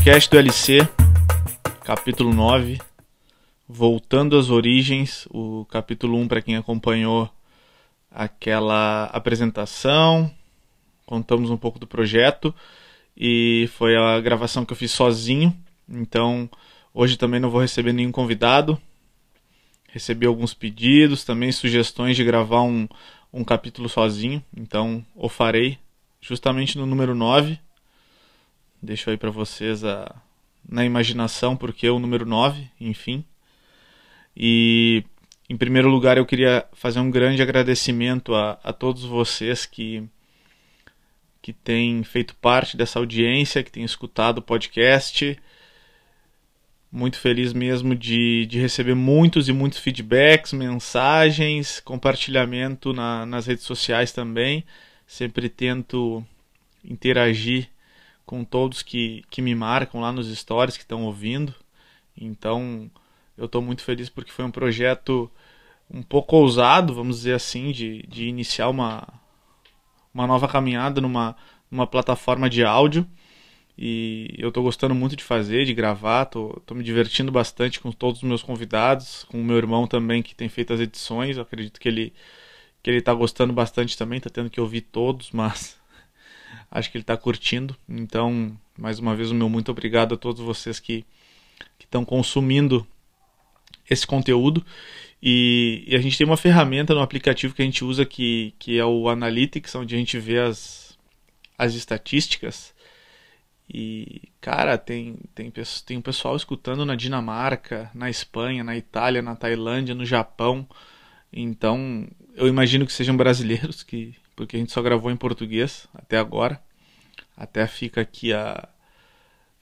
podcast do LC, capítulo 9, Voltando às Origens, o capítulo 1 para quem acompanhou aquela apresentação, contamos um pouco do projeto e foi a gravação que eu fiz sozinho, então hoje também não vou receber nenhum convidado. Recebi alguns pedidos, também sugestões de gravar um, um capítulo sozinho, então o farei justamente no número 9 Deixo aí para vocês a, na imaginação porque o número 9, enfim. E em primeiro lugar eu queria fazer um grande agradecimento a, a todos vocês que que têm feito parte dessa audiência, que têm escutado o podcast. Muito feliz mesmo de, de receber muitos e muitos feedbacks, mensagens, compartilhamento na, nas redes sociais também. Sempre tento interagir com todos que, que me marcam lá nos stories que estão ouvindo. Então, eu estou muito feliz porque foi um projeto um pouco ousado, vamos dizer assim, de, de iniciar uma, uma nova caminhada numa, numa plataforma de áudio. E eu estou gostando muito de fazer, de gravar, tô, tô me divertindo bastante com todos os meus convidados, com o meu irmão também que tem feito as edições. Eu acredito que ele que ele está gostando bastante também, está tendo que ouvir todos, mas Acho que ele está curtindo. Então, mais uma vez, o meu muito obrigado a todos vocês que estão consumindo esse conteúdo. E, e, a gente tem uma ferramenta no aplicativo que a gente usa que, que é o Analytics, onde a gente vê as, as estatísticas. E, cara, tem, tem, tem um pessoal escutando na Dinamarca, na Espanha, na Itália, na Tailândia, no Japão. Então, eu imagino que sejam brasileiros que, porque a gente só gravou em português até agora. Até fica aqui a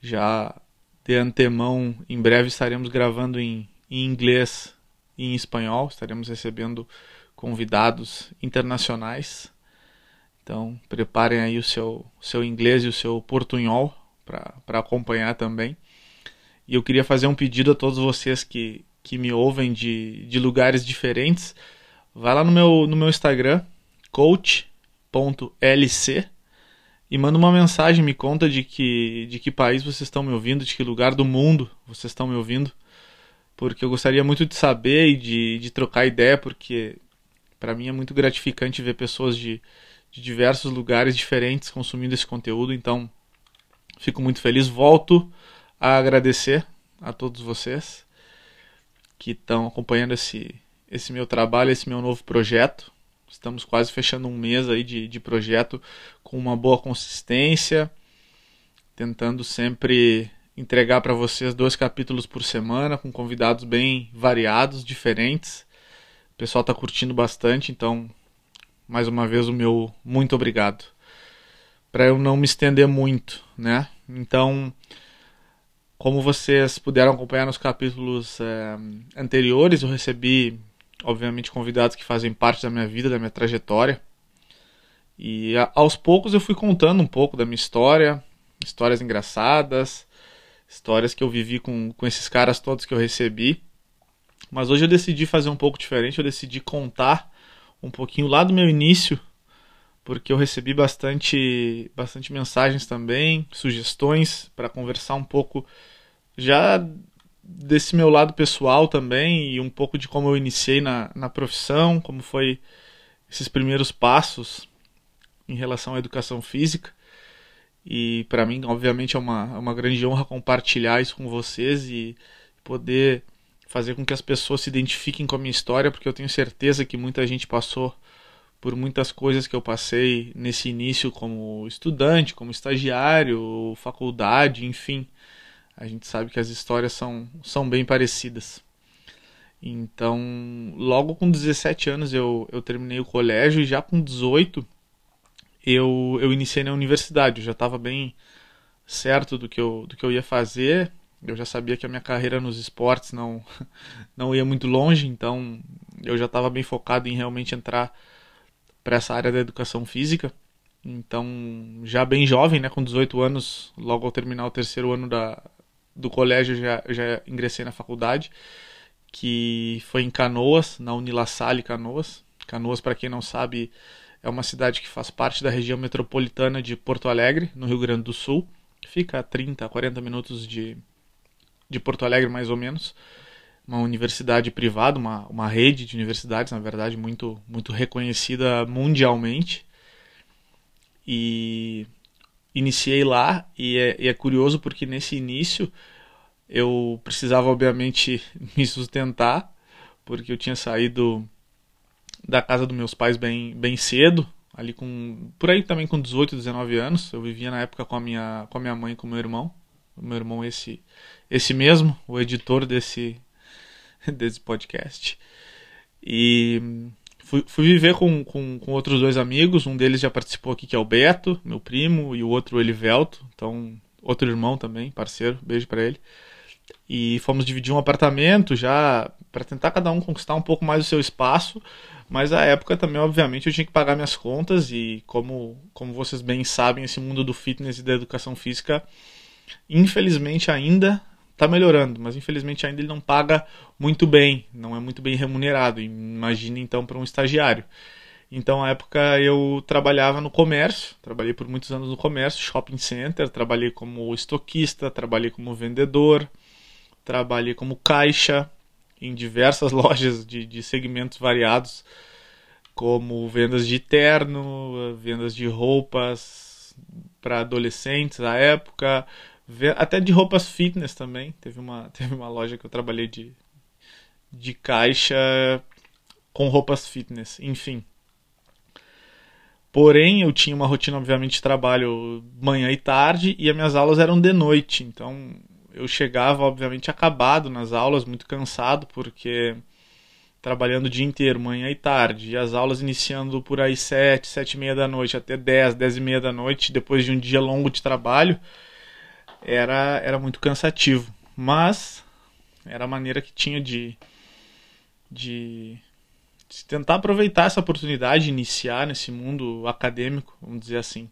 já de antemão, em breve estaremos gravando em, em inglês e em espanhol, estaremos recebendo convidados internacionais. Então, preparem aí o seu, seu inglês e o seu portunhol para acompanhar também. E eu queria fazer um pedido a todos vocês que, que me ouvem de, de lugares diferentes. Vai lá no meu, no meu Instagram, coach lc e manda uma mensagem, me conta de que, de que país vocês estão me ouvindo, de que lugar do mundo vocês estão me ouvindo, porque eu gostaria muito de saber e de, de trocar ideia, porque para mim é muito gratificante ver pessoas de, de diversos lugares diferentes consumindo esse conteúdo, então fico muito feliz. Volto a agradecer a todos vocês que estão acompanhando esse, esse meu trabalho, esse meu novo projeto. Estamos quase fechando um mês aí de, de projeto com uma boa consistência, tentando sempre entregar para vocês dois capítulos por semana, com convidados bem variados, diferentes. O pessoal está curtindo bastante, então, mais uma vez, o meu muito obrigado. Para eu não me estender muito, né? Então, como vocês puderam acompanhar nos capítulos é, anteriores, eu recebi obviamente convidados que fazem parte da minha vida, da minha trajetória. E a, aos poucos eu fui contando um pouco da minha história, histórias engraçadas, histórias que eu vivi com, com esses caras todos que eu recebi. Mas hoje eu decidi fazer um pouco diferente, eu decidi contar um pouquinho lá do meu início, porque eu recebi bastante, bastante mensagens também, sugestões para conversar um pouco já desse meu lado pessoal também e um pouco de como eu iniciei na, na profissão, como foi esses primeiros passos em relação à educação física. E para mim, obviamente, é uma, é uma grande honra compartilhar isso com vocês e poder fazer com que as pessoas se identifiquem com a minha história, porque eu tenho certeza que muita gente passou por muitas coisas que eu passei nesse início como estudante, como estagiário, faculdade, enfim. A gente sabe que as histórias são, são bem parecidas. Então, logo com 17 anos eu, eu terminei o colégio e já com 18 eu, eu iniciei na universidade. Eu já estava bem certo do que, eu, do que eu ia fazer. Eu já sabia que a minha carreira nos esportes não, não ia muito longe, então eu já estava bem focado em realmente entrar para essa área da educação física. Então, já bem jovem, né, com 18 anos, logo ao terminar o terceiro ano da, do colégio já, já ingressei na faculdade, que foi em Canoas, na Unilassalle Canoas. Canoas, para quem não sabe, é uma cidade que faz parte da região metropolitana de Porto Alegre, no Rio Grande do Sul. Fica a 30, 40 minutos de, de Porto Alegre, mais ou menos. Uma universidade privada, uma, uma rede de universidades, na verdade, muito, muito reconhecida mundialmente. E iniciei lá, e é, e é curioso porque nesse início eu precisava, obviamente, me sustentar, porque eu tinha saído da casa dos meus pais bem, bem cedo, ali com por aí também com 18, 19 anos. Eu vivia na época com a minha com a minha mãe com o meu irmão. O meu irmão esse esse mesmo, o editor desse desse podcast. E fui, fui viver com, com, com, outros dois amigos. Um deles já participou aqui, que é o Beto, meu primo, e o outro o Elivelto. Então, outro irmão também, parceiro. Beijo para ele. E fomos dividir um apartamento já para tentar cada um conquistar um pouco mais o seu espaço. Mas a época também, obviamente, eu tinha que pagar minhas contas e como, como vocês bem sabem, esse mundo do fitness e da educação física, infelizmente ainda está melhorando, mas infelizmente ainda ele não paga muito bem, não é muito bem remunerado. Imagine então para um estagiário. Então, na época eu trabalhava no comércio, trabalhei por muitos anos no comércio, shopping center, trabalhei como estoquista, trabalhei como vendedor, trabalhei como caixa, em diversas lojas de, de segmentos variados, como vendas de terno, vendas de roupas para adolescentes à época, até de roupas fitness também. Teve uma, teve uma loja que eu trabalhei de, de caixa com roupas fitness, enfim. Porém, eu tinha uma rotina, obviamente, de trabalho manhã e tarde e as minhas aulas eram de noite. Então, eu chegava, obviamente, acabado nas aulas, muito cansado, porque trabalhando o dia inteiro, manhã e tarde, e as aulas iniciando por aí sete, sete e meia da noite, até dez, dez e meia da noite, depois de um dia longo de trabalho, era, era muito cansativo. Mas era a maneira que tinha de, de, de tentar aproveitar essa oportunidade de iniciar nesse mundo acadêmico, vamos dizer assim.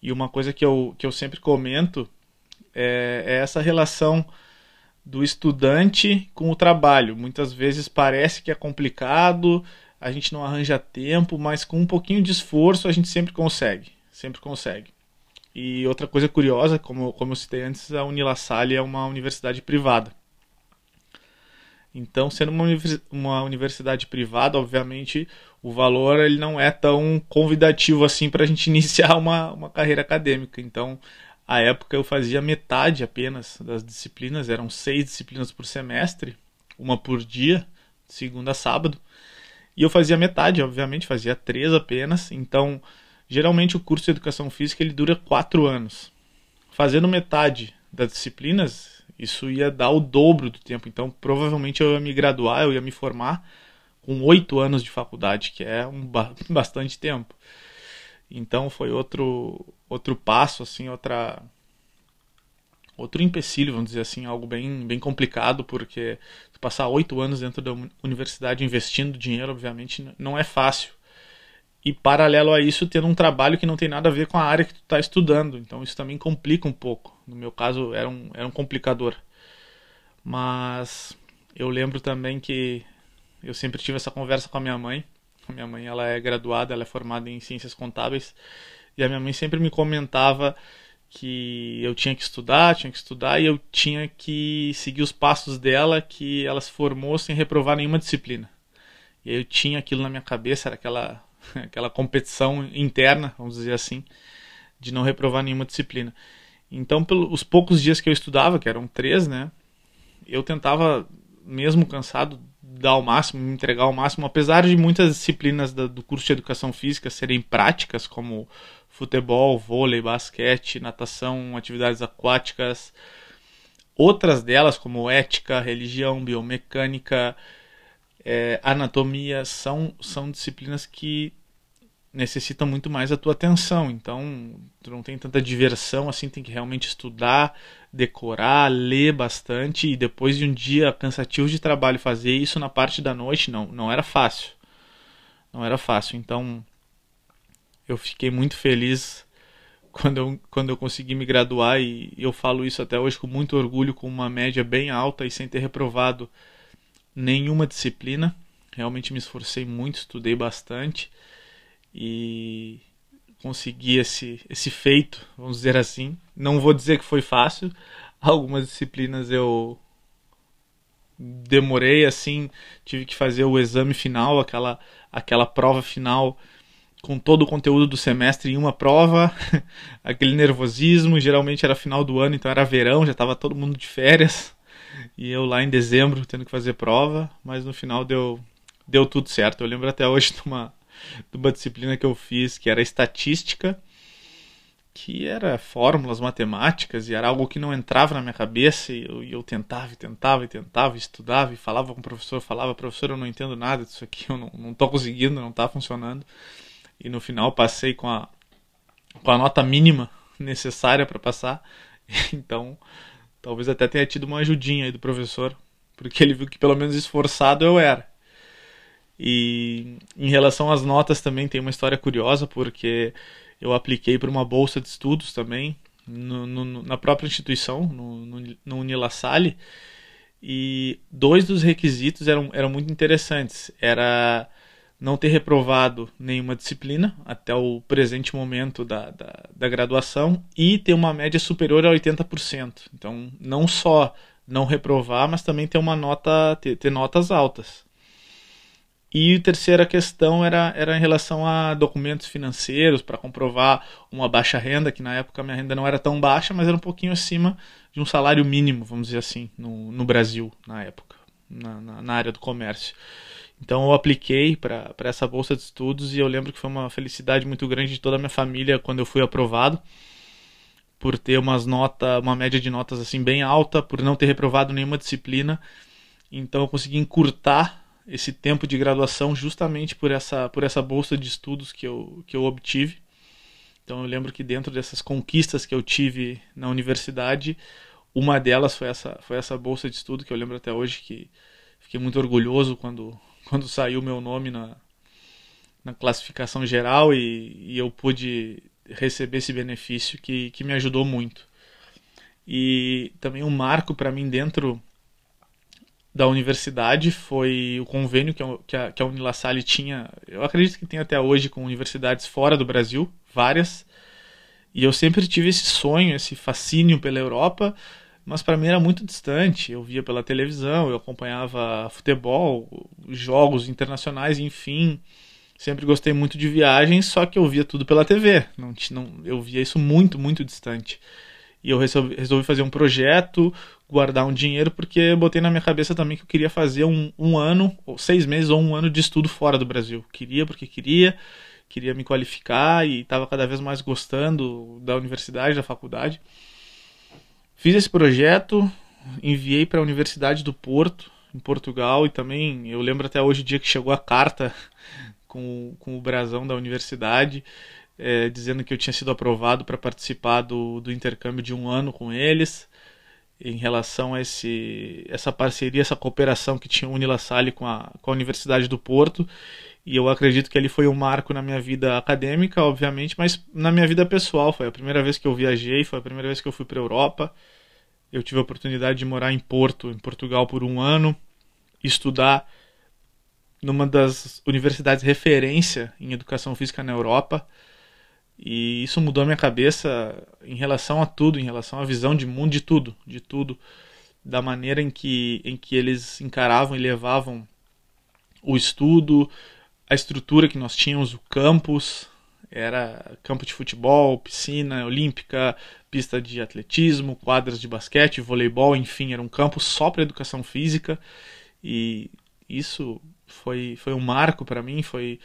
E uma coisa que eu, que eu sempre comento é, é essa relação do estudante com o trabalho. Muitas vezes parece que é complicado, a gente não arranja tempo, mas com um pouquinho de esforço a gente sempre consegue, sempre consegue. E outra coisa curiosa, como, como eu citei antes, a Unilassalle é uma universidade privada. Então, sendo uma, uma universidade privada, obviamente o valor ele não é tão convidativo assim para a gente iniciar uma, uma carreira acadêmica. Então, à época eu fazia metade apenas das disciplinas, eram seis disciplinas por semestre, uma por dia, segunda a sábado. E eu fazia metade, obviamente, fazia três apenas. Então, geralmente o curso de educação física ele dura quatro anos. Fazendo metade das disciplinas, isso ia dar o dobro do tempo. Então, provavelmente eu ia me graduar, eu ia me formar com oito anos de faculdade, que é um bastante tempo. Então foi outro outro passo assim, outra outro empecilho, vamos dizer assim, algo bem bem complicado, porque passar oito anos dentro da universidade investindo dinheiro, obviamente, não é fácil. E paralelo a isso, ter um trabalho que não tem nada a ver com a área que tu está estudando. Então isso também complica um pouco. No meu caso, era um, era um complicador. Mas eu lembro também que eu sempre tive essa conversa com a minha mãe a minha mãe ela é graduada, ela é formada em ciências contábeis e a minha mãe sempre me comentava que eu tinha que estudar, tinha que estudar e eu tinha que seguir os passos dela, que ela se formou sem reprovar nenhuma disciplina. E eu tinha aquilo na minha cabeça, era aquela aquela competição interna, vamos dizer assim, de não reprovar nenhuma disciplina. Então, pelos poucos dias que eu estudava, que eram três, né, eu tentava, mesmo cansado, dar ao máximo, me entregar ao máximo, apesar de muitas disciplinas do curso de educação física serem práticas, como futebol, vôlei, basquete, natação, atividades aquáticas, outras delas, como ética, religião, biomecânica, é, anatomia, são, são disciplinas que necessita muito mais a tua atenção. Então, tu não tem tanta diversão assim, tem que realmente estudar, decorar, ler bastante e depois de um dia cansativo de trabalho fazer isso na parte da noite, não, não era fácil. Não era fácil. Então, eu fiquei muito feliz quando eu, quando eu consegui me graduar e eu falo isso até hoje com muito orgulho, com uma média bem alta e sem ter reprovado nenhuma disciplina. Realmente me esforcei muito, estudei bastante e conseguir esse, esse feito, vamos dizer assim. Não vou dizer que foi fácil, algumas disciplinas eu demorei assim, tive que fazer o exame final, aquela, aquela prova final com todo o conteúdo do semestre em uma prova, aquele nervosismo, geralmente era final do ano, então era verão, já estava todo mundo de férias, e eu lá em dezembro tendo que fazer prova, mas no final deu, deu tudo certo. Eu lembro até hoje de uma, de uma disciplina que eu fiz que era estatística, que era fórmulas matemáticas e era algo que não entrava na minha cabeça e eu, eu tentava e tentava e tentava, estudava e falava com o professor, falava, professor, eu não entendo nada disso aqui, eu não, não conseguindo, não está funcionando. E no final passei com a, com a nota mínima necessária para passar. Então, talvez até tenha tido uma ajudinha aí do professor, porque ele viu que pelo menos esforçado eu era. E em relação às notas também tem uma história curiosa, porque eu apliquei para uma bolsa de estudos também, no, no, na própria instituição, no, no, no Unilassalle, e dois dos requisitos eram, eram muito interessantes. Era não ter reprovado nenhuma disciplina até o presente momento da, da, da, graduação e ter uma média superior a 80%. Então, não só não reprovar, mas também ter uma nota, ter, ter notas altas. E a terceira questão era, era em relação a documentos financeiros para comprovar uma baixa renda, que na época minha renda não era tão baixa, mas era um pouquinho acima de um salário mínimo, vamos dizer assim, no, no Brasil, na época, na, na, na área do comércio. Então eu apliquei para essa bolsa de estudos e eu lembro que foi uma felicidade muito grande de toda a minha família quando eu fui aprovado, por ter umas nota, uma média de notas assim bem alta, por não ter reprovado nenhuma disciplina. Então eu consegui encurtar esse tempo de graduação justamente por essa, por essa bolsa de estudos que eu, que eu obtive. Então eu lembro que dentro dessas conquistas que eu tive na universidade, uma delas foi essa, foi essa bolsa de estudo que eu lembro até hoje que fiquei muito orgulhoso quando, quando saiu meu nome na, na classificação geral e, e eu pude receber esse benefício que, que me ajudou muito. E também um marco para mim dentro da universidade foi o convênio que a, que a, Unilassalle tinha, eu acredito que tem até hoje com universidades fora do Brasil, várias. E eu sempre tive esse sonho, esse fascínio pela Europa, mas para mim era muito distante. Eu via pela televisão, eu acompanhava futebol, jogos internacionais, enfim. Sempre gostei muito de viagens, só que eu via tudo pela TV. Não, não, eu via isso muito, muito distante. E eu resolvi, resolvi fazer um projeto, guardar um dinheiro, porque botei na minha cabeça também que eu queria fazer um, um ano, ou seis meses ou um ano de estudo fora do Brasil. Queria porque queria, queria me qualificar e estava cada vez mais gostando da universidade, da faculdade. Fiz esse projeto, enviei para a Universidade do Porto, em Portugal, e também eu lembro até hoje o dia que chegou a carta com, com o brasão da universidade é, dizendo que eu tinha sido aprovado para participar do, do intercâmbio de um ano com eles em relação a esse, essa parceria, essa cooperação que tinha o Unila Salle com a, com a Universidade do Porto. E eu acredito que ali foi um marco na minha vida acadêmica, obviamente, mas na minha vida pessoal. Foi a primeira vez que eu viajei, foi a primeira vez que eu fui para a Europa. Eu tive a oportunidade de morar em Porto, em Portugal, por um ano, estudar numa das universidades referência em educação física na Europa. E isso mudou a minha cabeça em relação a tudo, em relação à visão de mundo, de tudo, de tudo, da maneira em que, em que eles encaravam e levavam o estudo, a estrutura que nós tínhamos, o campus, era campo de futebol, piscina olímpica, pista de atletismo, quadras de basquete, voleibol, enfim, era um campo só para educação física. E isso foi, foi um marco para mim, foi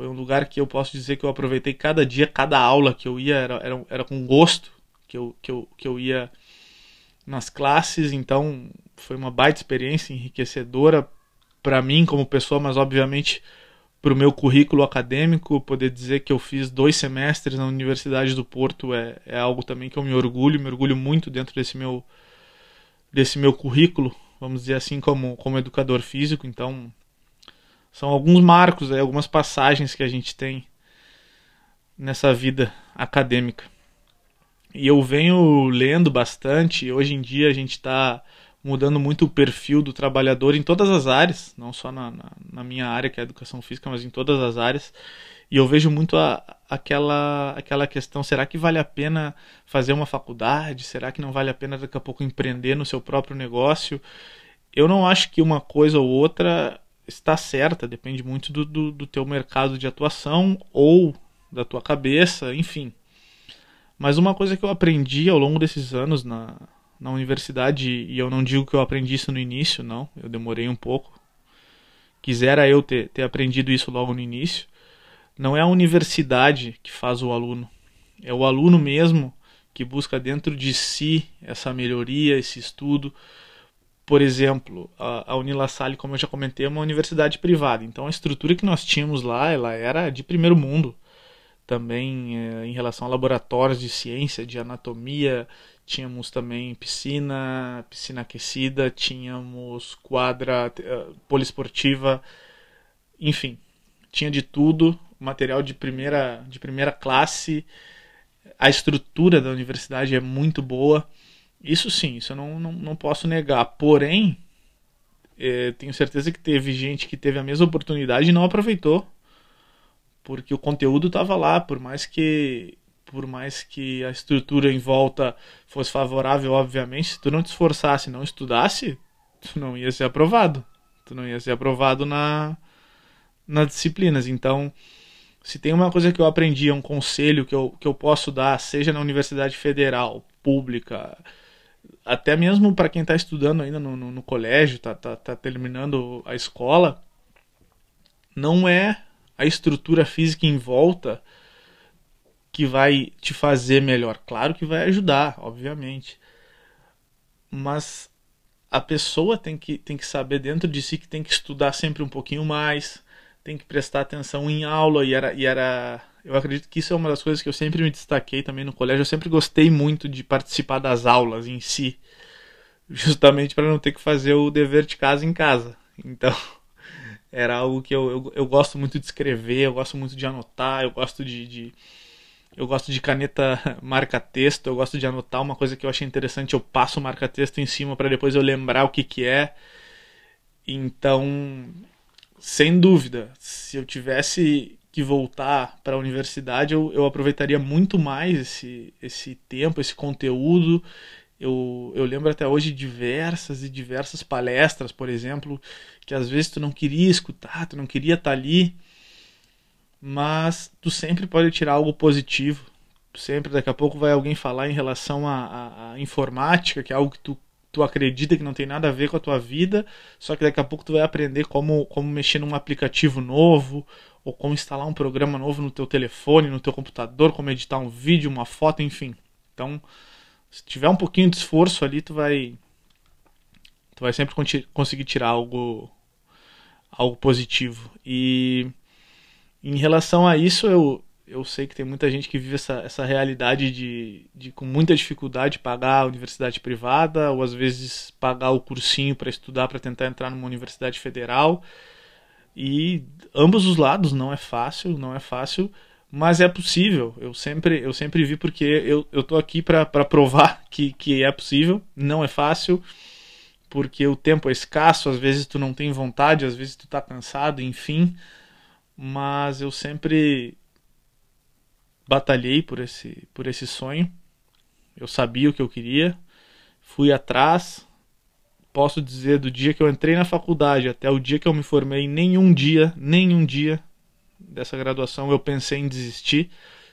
foi um lugar que eu posso dizer que eu aproveitei cada dia, cada aula que eu ia, era, era, era com gosto que eu, que, eu, que eu ia nas classes, então foi uma baita experiência enriquecedora para mim como pessoa, mas obviamente para o meu currículo acadêmico, poder dizer que eu fiz dois semestres na Universidade do Porto é, é algo também que eu me orgulho, me orgulho muito dentro desse meu, desse meu currículo, vamos dizer assim, como, como educador físico, então são alguns marcos, algumas passagens que a gente tem nessa vida acadêmica. E eu venho lendo bastante, hoje em dia a gente está mudando muito o perfil do trabalhador em todas as áreas, não só na, na, na minha área, que é a educação física, mas em todas as áreas. E eu vejo muito a, aquela, aquela questão: será que vale a pena fazer uma faculdade? Será que não vale a pena daqui a pouco empreender no seu próprio negócio? Eu não acho que uma coisa ou outra está certa, depende muito do, do, do teu mercado de atuação ou da tua cabeça, enfim. Mas uma coisa que eu aprendi ao longo desses anos na, na universidade, e eu não digo que eu aprendi isso no início, não, eu demorei um pouco. Quisera eu ter, ter aprendido isso logo no início. Não é a universidade que faz o aluno, é o aluno mesmo que busca dentro de si essa melhoria, esse estudo. Por exemplo, a, a Unila Salle, como eu já comentei, é uma universidade privada. Então a estrutura que nós tínhamos lá, ela era de primeiro mundo. Também é, em relação a laboratórios de ciência, de anatomia, tínhamos também piscina, piscina aquecida, tínhamos quadra uh, poliesportiva, enfim, tinha de tudo, material de primeira, de primeira classe, a estrutura da universidade é muito boa, isso sim, isso eu não, não, não posso negar, porém, eh, tenho certeza que teve gente que teve a mesma oportunidade e não aproveitou, porque o conteúdo estava lá, por mais que por mais que a estrutura em volta fosse favorável, obviamente, se tu não te esforçasse, não estudasse, tu não ia ser aprovado. Tu não ia ser aprovado na nas disciplinas. Então, se tem uma coisa que eu aprendi, um conselho que eu, que eu posso dar, seja na universidade federal, pública, até mesmo para quem está estudando ainda no, no, no colégio, está tá, tá terminando a escola, não é a estrutura física em volta que vai te fazer melhor. Claro que vai ajudar, obviamente. Mas a pessoa tem que, tem que saber dentro de si que tem que estudar sempre um pouquinho mais, tem que prestar atenção em aula e era, e era eu acredito que isso é uma das coisas que eu sempre me destaquei também no colégio. Eu sempre gostei muito de participar das aulas em si, justamente para não ter que fazer o dever de casa em casa. Então, era algo que eu, eu, eu gosto muito de escrever, eu gosto muito de anotar, eu gosto de, de eu gosto de caneta marca-texto, eu gosto de anotar uma coisa que eu achei interessante, eu passo o marca-texto em cima para depois eu lembrar o que, que é. Então, sem dúvida, se eu tivesse que voltar para a universidade, eu, eu aproveitaria muito mais esse, esse tempo, esse conteúdo. Eu, eu lembro até hoje diversas e diversas palestras, por exemplo, que às vezes tu não queria escutar, tu não queria estar tá ali mas tu sempre pode tirar algo positivo. Sempre, daqui a pouco vai alguém falar em relação à, informática, que é algo que tu, tu acredita que não tem nada a ver com a tua vida, só que daqui a pouco tu vai aprender como, como mexer num aplicativo novo, ou como instalar um programa novo no teu telefone, no teu computador, como editar um vídeo, uma foto, enfim. Então, se tiver um pouquinho de esforço ali, tu vai tu vai sempre conseguir tirar algo algo positivo. E em relação a isso, eu, eu sei que tem muita gente que vive essa, essa realidade de, de, com muita dificuldade, pagar a universidade privada, ou às vezes pagar o cursinho para estudar, para tentar entrar numa universidade federal. E ambos os lados não é fácil, não é fácil, mas é possível. Eu sempre, eu sempre vi porque eu, eu tô aqui para provar que, que é possível, não é fácil, porque o tempo é escasso, às vezes tu não tem vontade, às vezes tu tá cansado, enfim mas eu sempre batalhei por esse, por esse sonho. Eu sabia o que eu queria, fui atrás. Posso dizer, do dia que eu entrei na faculdade até o dia que eu me formei, nenhum dia, nenhum dia dessa graduação eu pensei em desistir,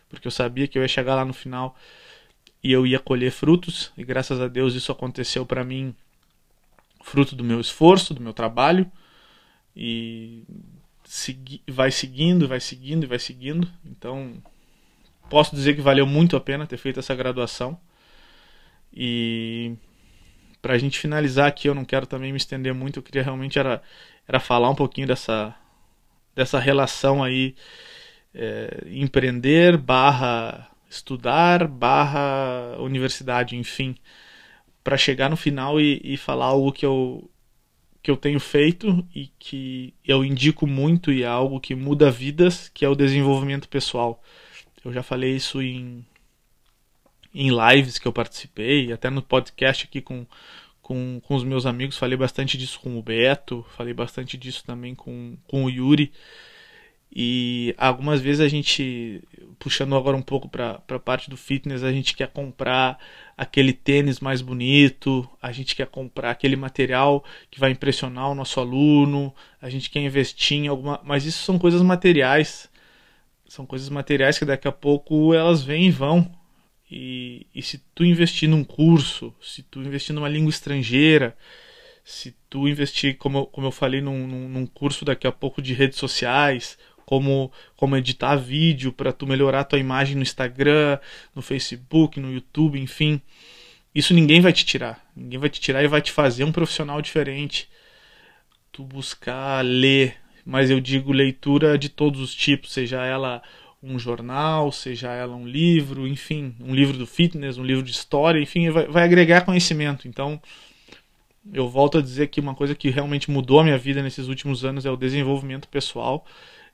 porque eu sabia que eu ia chegar lá no final e eu ia colher frutos, e graças a Deus isso aconteceu para mim, fruto do meu esforço, do meu trabalho, e vai seguindo, vai seguindo e vai seguindo. Então, posso dizer que valeu muito a pena ter feito essa graduação. E para a gente finalizar aqui, eu não quero também me estender muito, eu queria realmente era, era falar um pouquinho dessa, dessa relação aí, é, empreender barra estudar barra universidade, enfim, para chegar no final e, e falar algo que eu, que eu tenho feito e que eu indico muito e é algo que muda vidas, que é o desenvolvimento pessoal. Eu já falei isso em, em lives que eu participei, até no podcast aqui com, com, com os meus amigos, falei bastante disso com o Beto, falei bastante disso também com, com o Yuri. E algumas vezes a gente, puxando agora um pouco para a parte do fitness, a gente quer comprar aquele tênis mais bonito, a gente quer comprar aquele material que vai impressionar o nosso aluno, a gente quer investir em alguma. Mas isso são coisas materiais. São coisas materiais que daqui a pouco elas vêm e vão. E, e se tu investir num curso, se tu investir numa língua estrangeira, se tu investir, como, como eu falei, num, num, num curso daqui a pouco de redes sociais, como, como editar vídeo para tu melhorar tua imagem no Instagram, no Facebook, no YouTube, enfim. Isso ninguém vai te tirar. Ninguém vai te tirar e vai te fazer um profissional diferente. Tu buscar ler, mas eu digo leitura de todos os tipos, seja ela um jornal, seja ela um livro, enfim, um livro do fitness, um livro de história, enfim, vai, vai agregar conhecimento. Então, eu volto a dizer que uma coisa que realmente mudou a minha vida nesses últimos anos é o desenvolvimento pessoal,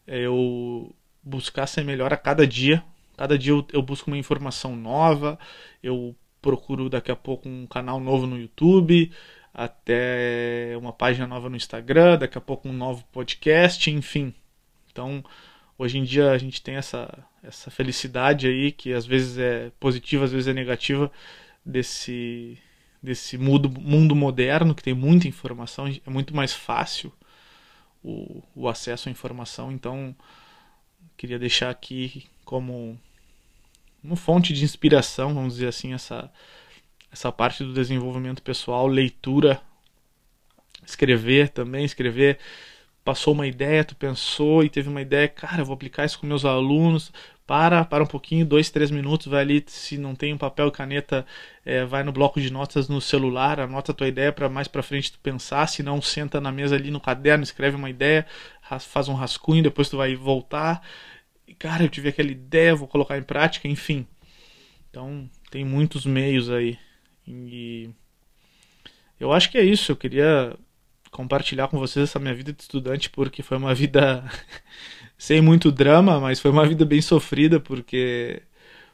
eu buscar ser melhor a cada dia. Cada dia eu, eu busco uma informação nova, eu procuro daqui a pouco um canal novo no YouTube, até uma página nova no Instagram, daqui a pouco um novo podcast, enfim. Então, hoje em dia a gente tem essa, essa felicidade aí, que às vezes é positiva, às vezes é negativa, desse, desse mundo, mundo moderno, que tem muita informação, é muito mais fácil o, o acesso à informação. Então, queria deixar aqui como uma fonte de inspiração, vamos dizer assim, essa, essa parte do desenvolvimento pessoal, leitura, escrever também, escrever passou uma ideia, tu pensou e teve uma ideia, cara, eu vou aplicar isso com meus alunos. Para, para um pouquinho, dois, três minutos, vai ali, se não tem um papel e caneta, é, vai no bloco de notas no celular, anota a tua ideia para mais para frente tu pensar, se não, senta na mesa ali no caderno, escreve uma ideia, faz um rascunho, depois tu vai voltar. E, cara, eu tive aquela ideia, vou colocar em prática, enfim. Então, tem muitos meios aí. E eu acho que é isso, eu queria compartilhar com vocês essa minha vida de estudante, porque foi uma vida sem muito drama, mas foi uma vida bem sofrida, porque,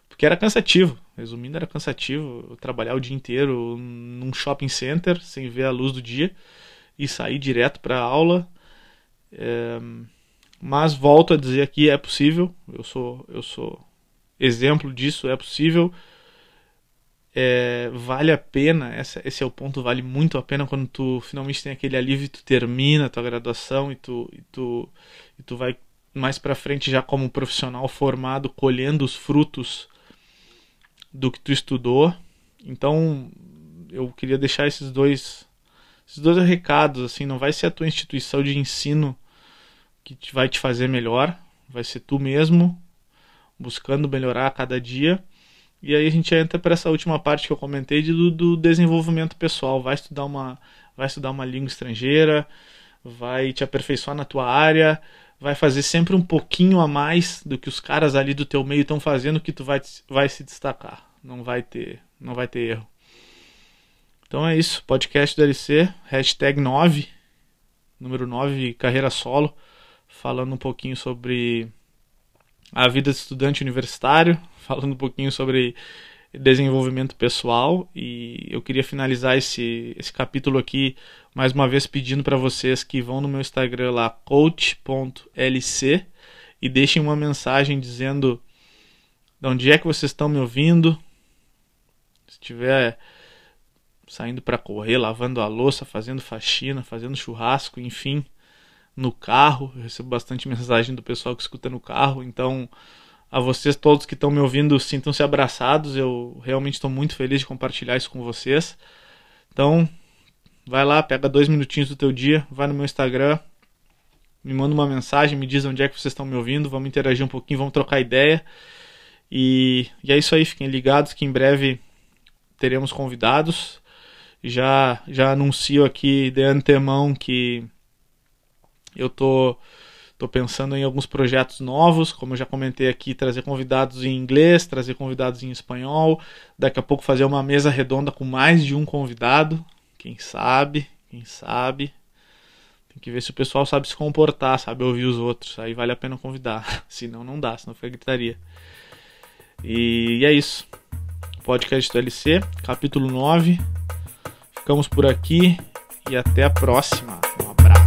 porque era cansativo. Resumindo, era cansativo trabalhar o dia inteiro num shopping center, sem ver a luz do dia, e sair direto para aula. É, mas volto a dizer aqui, é possível, eu sou, eu sou exemplo disso, é possível é, vale a pena, essa, esse é o ponto, vale muito a pena quando tu finalmente tem aquele alívio tu termina a tua graduação e tu, e tu, e tu vai mais para frente já como profissional formado, colhendo os frutos do que tu estudou. Então, eu queria deixar esses dois esses dois recados assim, não vai ser a tua instituição de ensino que vai te fazer melhor, vai ser tu mesmo buscando melhorar a cada dia e aí a gente entra para essa última parte que eu comentei de, do, do, desenvolvimento pessoal. Vai estudar uma, vai estudar uma língua estrangeira, vai te aperfeiçoar na tua área, vai fazer sempre um pouquinho a mais do que os caras ali do teu meio estão fazendo que tu vai, vai se destacar. Não vai ter, não vai ter erro. Então é isso, podcast do LC, hashtag 9, número 9, carreira solo, falando um pouquinho sobre a vida de estudante universitário, falando um pouquinho sobre desenvolvimento pessoal e eu queria finalizar esse, esse capítulo aqui mais uma vez pedindo para vocês que vão no meu Instagram lá coach.lc e deixem uma mensagem dizendo de onde é que vocês estão me ouvindo. Se estiver saindo para correr, lavando a louça, fazendo faxina, fazendo churrasco, enfim, no carro. Eu recebo bastante mensagem do pessoal que escuta no carro, então a vocês todos que estão me ouvindo, sintam-se abraçados. Eu realmente estou muito feliz de compartilhar isso com vocês. Então, vai lá, pega dois minutinhos do teu dia, vai no meu Instagram, me manda uma mensagem, me diz onde é que vocês estão me ouvindo, vamos interagir um pouquinho, vamos trocar ideia. E, e é isso aí, fiquem ligados que em breve teremos convidados. Já já anuncio aqui de antemão que eu tô Estou pensando em alguns projetos novos, como eu já comentei aqui, trazer convidados em inglês, trazer convidados em espanhol. Daqui a pouco fazer uma mesa redonda com mais de um convidado. Quem sabe, quem sabe. Tem que ver se o pessoal sabe se comportar, sabe ouvir os outros. Aí vale a pena convidar. senão não dá, senão fica gritaria. E é isso. Podcast do LC, capítulo 9. Ficamos por aqui e até a próxima. Um